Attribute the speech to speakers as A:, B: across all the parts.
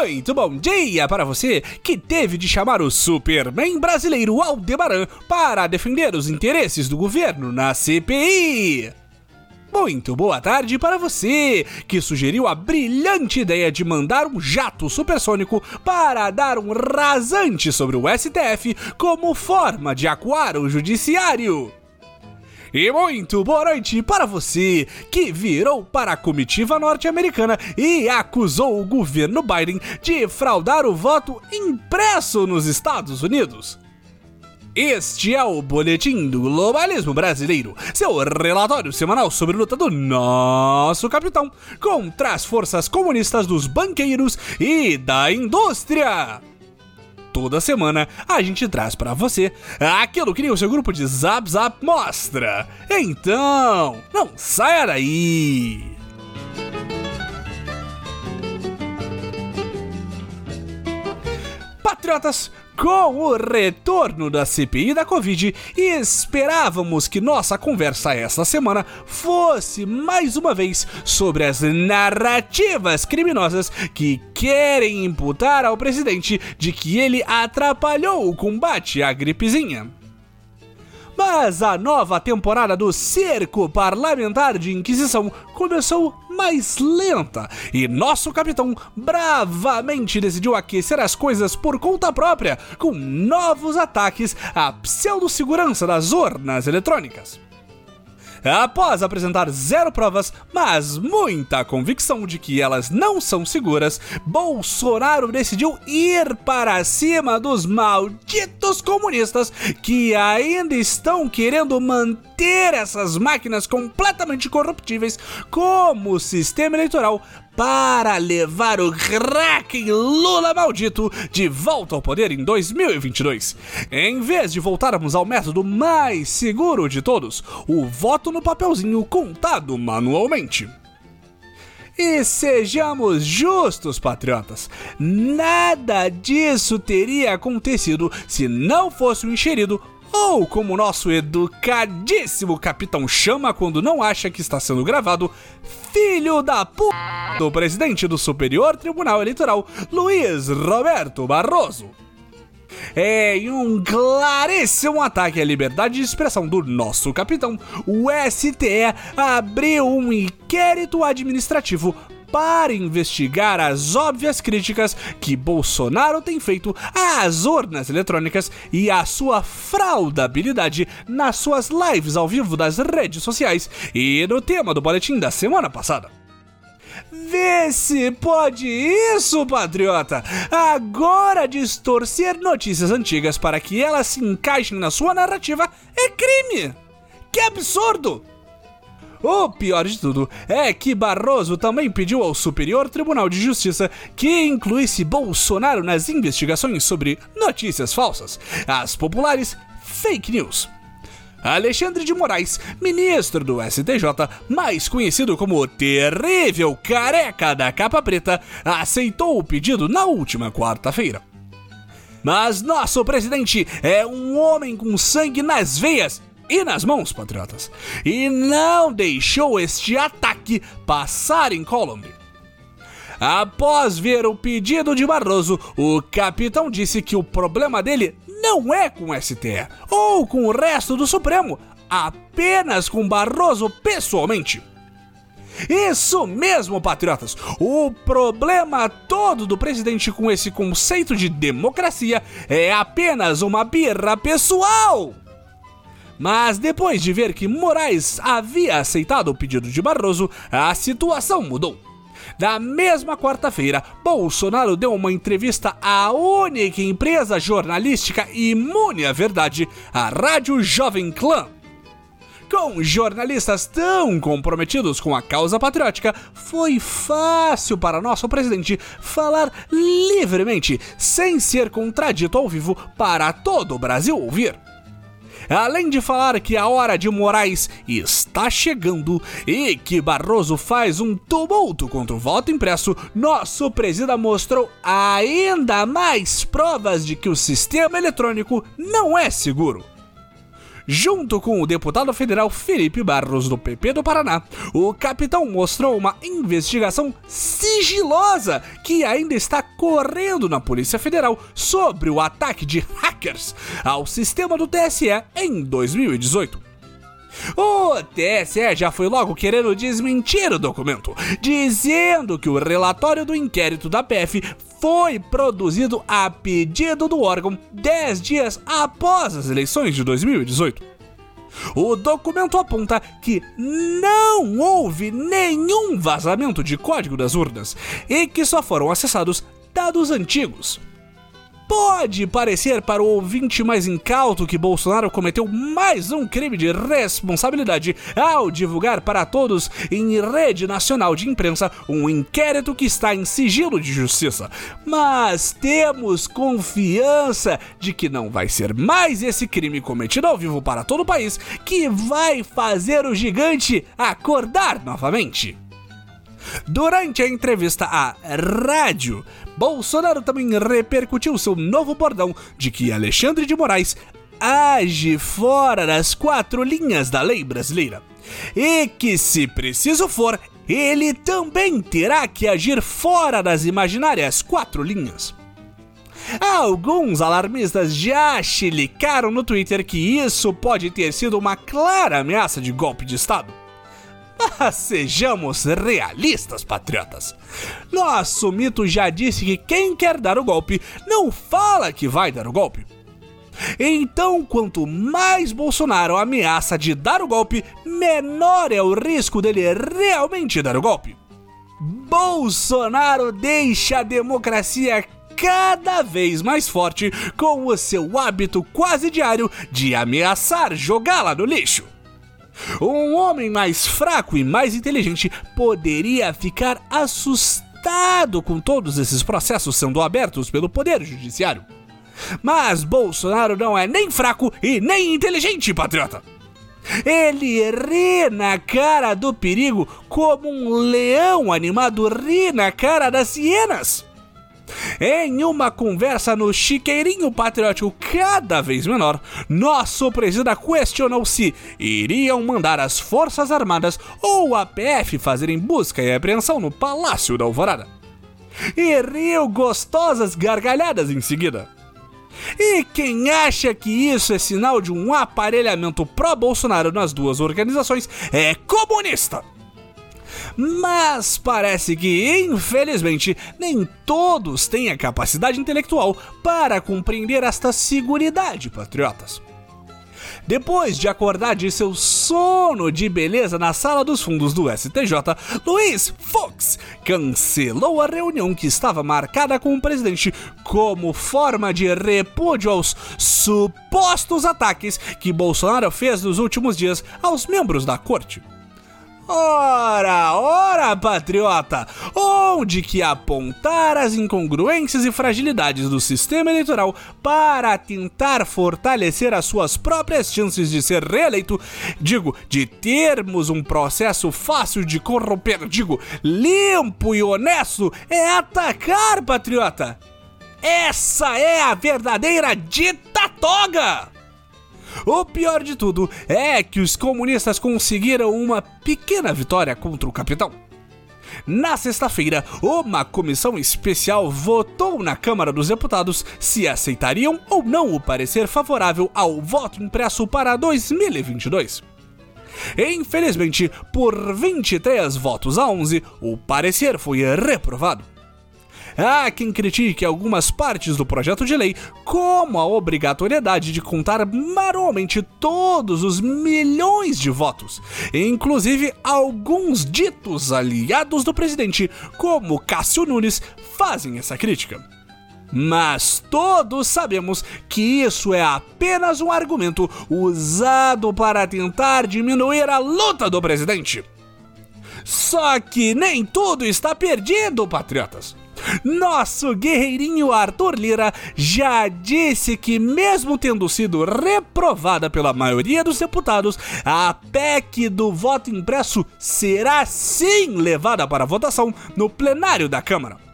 A: Muito bom dia para você que teve de chamar o Superman brasileiro Aldebaran para defender os interesses do governo na CPI. Muito boa tarde para você que sugeriu a brilhante ideia de mandar um jato supersônico para dar um rasante sobre o STF como forma de acuar o judiciário. E muito boa noite para você que virou para a comitiva norte-americana e acusou o governo Biden de fraudar o voto impresso nos Estados Unidos. Este é o Boletim do Globalismo Brasileiro, seu relatório semanal sobre a luta do nosso capitão contra as forças comunistas dos banqueiros e da indústria toda semana a gente traz para você aquilo que nem o seu grupo de Zap Zap mostra. Então, não saia daí! Patriotas, com o retorno da CPI da Covid, esperávamos que nossa conversa esta semana fosse mais uma vez sobre as narrativas criminosas que querem imputar ao presidente de que ele atrapalhou o combate à gripezinha. Mas a nova temporada do Cerco Parlamentar de Inquisição começou mais lenta e nosso capitão bravamente decidiu aquecer as coisas por conta própria com novos ataques à pseudo-segurança das urnas eletrônicas. Após apresentar zero provas, mas muita convicção de que elas não são seguras, Bolsonaro decidiu ir para cima dos malditos comunistas que ainda estão querendo manter essas máquinas completamente corruptíveis como sistema eleitoral para levar o Kraken Lula maldito de volta ao poder em 2022. Em vez de voltarmos ao método mais seguro de todos, o voto no papelzinho contado manualmente. E sejamos justos, patriotas, nada disso teria acontecido se não fosse o encherido ou como nosso educadíssimo capitão chama quando não acha que está sendo gravado, filho da p do presidente do Superior Tribunal Eleitoral, Luiz Roberto Barroso. É, em um claríssimo ataque à liberdade de expressão do nosso capitão, o STE abriu um inquérito administrativo para investigar as óbvias críticas que Bolsonaro tem feito às urnas eletrônicas e à sua fraudabilidade nas suas lives ao vivo das redes sociais e no tema do boletim da semana passada. Vê se pode isso, patriota! Agora distorcer notícias antigas para que elas se encaixem na sua narrativa é crime! Que absurdo! O pior de tudo é que Barroso também pediu ao Superior Tribunal de Justiça que incluísse Bolsonaro nas investigações sobre notícias falsas, as populares fake news. Alexandre de Moraes, ministro do STJ, mais conhecido como o terrível careca da capa preta, aceitou o pedido na última quarta-feira. Mas nosso presidente é um homem com sangue nas veias e nas mãos, patriotas, e não deixou este ataque passar em Colombo. Após ver o pedido de Barroso, o capitão disse que o problema dele não é com o STE ou com o resto do Supremo, apenas com Barroso pessoalmente. Isso mesmo, patriotas! O problema todo do presidente com esse conceito de democracia é apenas uma birra pessoal! Mas depois de ver que Moraes havia aceitado o pedido de Barroso, a situação mudou. Na mesma quarta-feira, Bolsonaro deu uma entrevista à única empresa jornalística imune à verdade, a Rádio Jovem Clã. Com jornalistas tão comprometidos com a causa patriótica, foi fácil para nosso presidente falar livremente, sem ser contradito ao vivo para todo o Brasil ouvir. Além de falar que a hora de Moraes está chegando e que Barroso faz um tumulto contra o voto impresso, nosso presida mostrou ainda mais provas de que o sistema eletrônico não é seguro junto com o deputado federal Felipe Barros do PP do Paraná. O capitão mostrou uma investigação sigilosa que ainda está correndo na Polícia Federal sobre o ataque de hackers ao sistema do TSE em 2018. O TSE já foi logo querendo desmentir o documento, dizendo que o relatório do inquérito da PF foi produzido a pedido do órgão 10 dias após as eleições de 2018. O documento aponta que não houve nenhum vazamento de código das urnas e que só foram acessados dados antigos. Pode parecer para o ouvinte mais incauto que Bolsonaro cometeu mais um crime de responsabilidade ao divulgar para todos em rede nacional de imprensa um inquérito que está em sigilo de justiça. Mas temos confiança de que não vai ser mais esse crime cometido ao vivo para todo o país que vai fazer o gigante acordar novamente. Durante a entrevista à rádio, Bolsonaro também repercutiu seu novo bordão de que Alexandre de Moraes age fora das quatro linhas da lei brasileira. E que, se preciso for, ele também terá que agir fora das imaginárias quatro linhas. Alguns alarmistas já chilicaram no Twitter que isso pode ter sido uma clara ameaça de golpe de Estado. Mas sejamos realistas, patriotas. Nosso mito já disse que quem quer dar o golpe não fala que vai dar o golpe. Então, quanto mais Bolsonaro ameaça de dar o golpe, menor é o risco dele realmente dar o golpe. Bolsonaro deixa a democracia cada vez mais forte com o seu hábito quase diário de ameaçar jogá-la no lixo. Um homem mais fraco e mais inteligente poderia ficar assustado com todos esses processos sendo abertos pelo Poder Judiciário. Mas Bolsonaro não é nem fraco e nem inteligente, patriota. Ele ri na cara do perigo como um leão animado ri na cara das hienas. Em uma conversa no chiqueirinho patriótico cada vez menor, nosso presidente questionou se iriam mandar as Forças Armadas ou a PF fazerem busca e apreensão no Palácio da Alvorada. E riu gostosas gargalhadas em seguida. E quem acha que isso é sinal de um aparelhamento pró-Bolsonaro nas duas organizações é comunista! Mas parece que, infelizmente, nem todos têm a capacidade intelectual para compreender esta seguridade, patriotas. Depois de acordar de seu sono de beleza na sala dos fundos do STJ, Luiz Fux cancelou a reunião que estava marcada com o presidente como forma de repúdio aos supostos ataques que Bolsonaro fez nos últimos dias aos membros da corte. Ora, ora, patriota! Onde que apontar as incongruências e fragilidades do sistema eleitoral para tentar fortalecer as suas próprias chances de ser reeleito, digo, de termos um processo fácil de corromper, digo, limpo e honesto, é atacar, patriota! Essa é a verdadeira dita toga! O pior de tudo é que os comunistas conseguiram uma pequena vitória contra o capitão. Na sexta-feira, uma comissão especial votou na Câmara dos Deputados se aceitariam ou não o parecer favorável ao voto impresso para 2022. Infelizmente, por 23 votos a 11, o parecer foi reprovado. Há quem critique algumas partes do projeto de lei, como a obrigatoriedade de contar manualmente todos os milhões de votos, inclusive alguns ditos aliados do presidente, como Cássio Nunes, fazem essa crítica. Mas todos sabemos que isso é apenas um argumento usado para tentar diminuir a luta do presidente. Só que nem tudo está perdido, patriotas. Nosso guerreirinho Arthur Lira já disse que, mesmo tendo sido reprovada pela maioria dos deputados, a PEC do voto impresso será sim levada para votação no plenário da Câmara.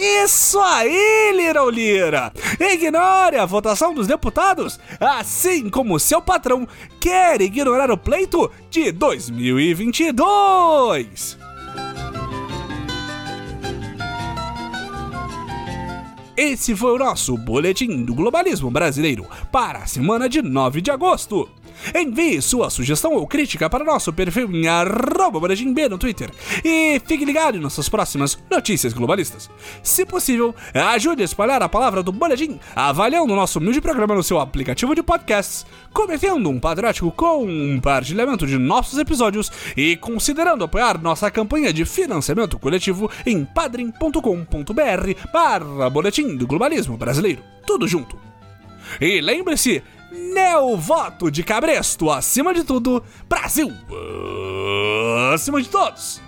A: Isso aí, Lira Lira! Ignore a votação dos deputados, assim como seu patrão quer ignorar o pleito de 2022! Esse foi o nosso Boletim do Globalismo Brasileiro para a semana de 9 de agosto. Envie sua sugestão ou crítica para nosso perfil em BoletimB no Twitter e fique ligado em nossas próximas notícias globalistas. Se possível, ajude a espalhar a palavra do Boletim avaliando o nosso humilde programa no seu aplicativo de podcasts, cometendo um patriótico compartilhamento de nossos episódios e considerando apoiar nossa campanha de financiamento coletivo em padrim.com.br barra Boletim do Globalismo Brasileiro. Tudo junto. E lembre-se, Neo voto de cabresto acima de tudo, Brasil acima de todos.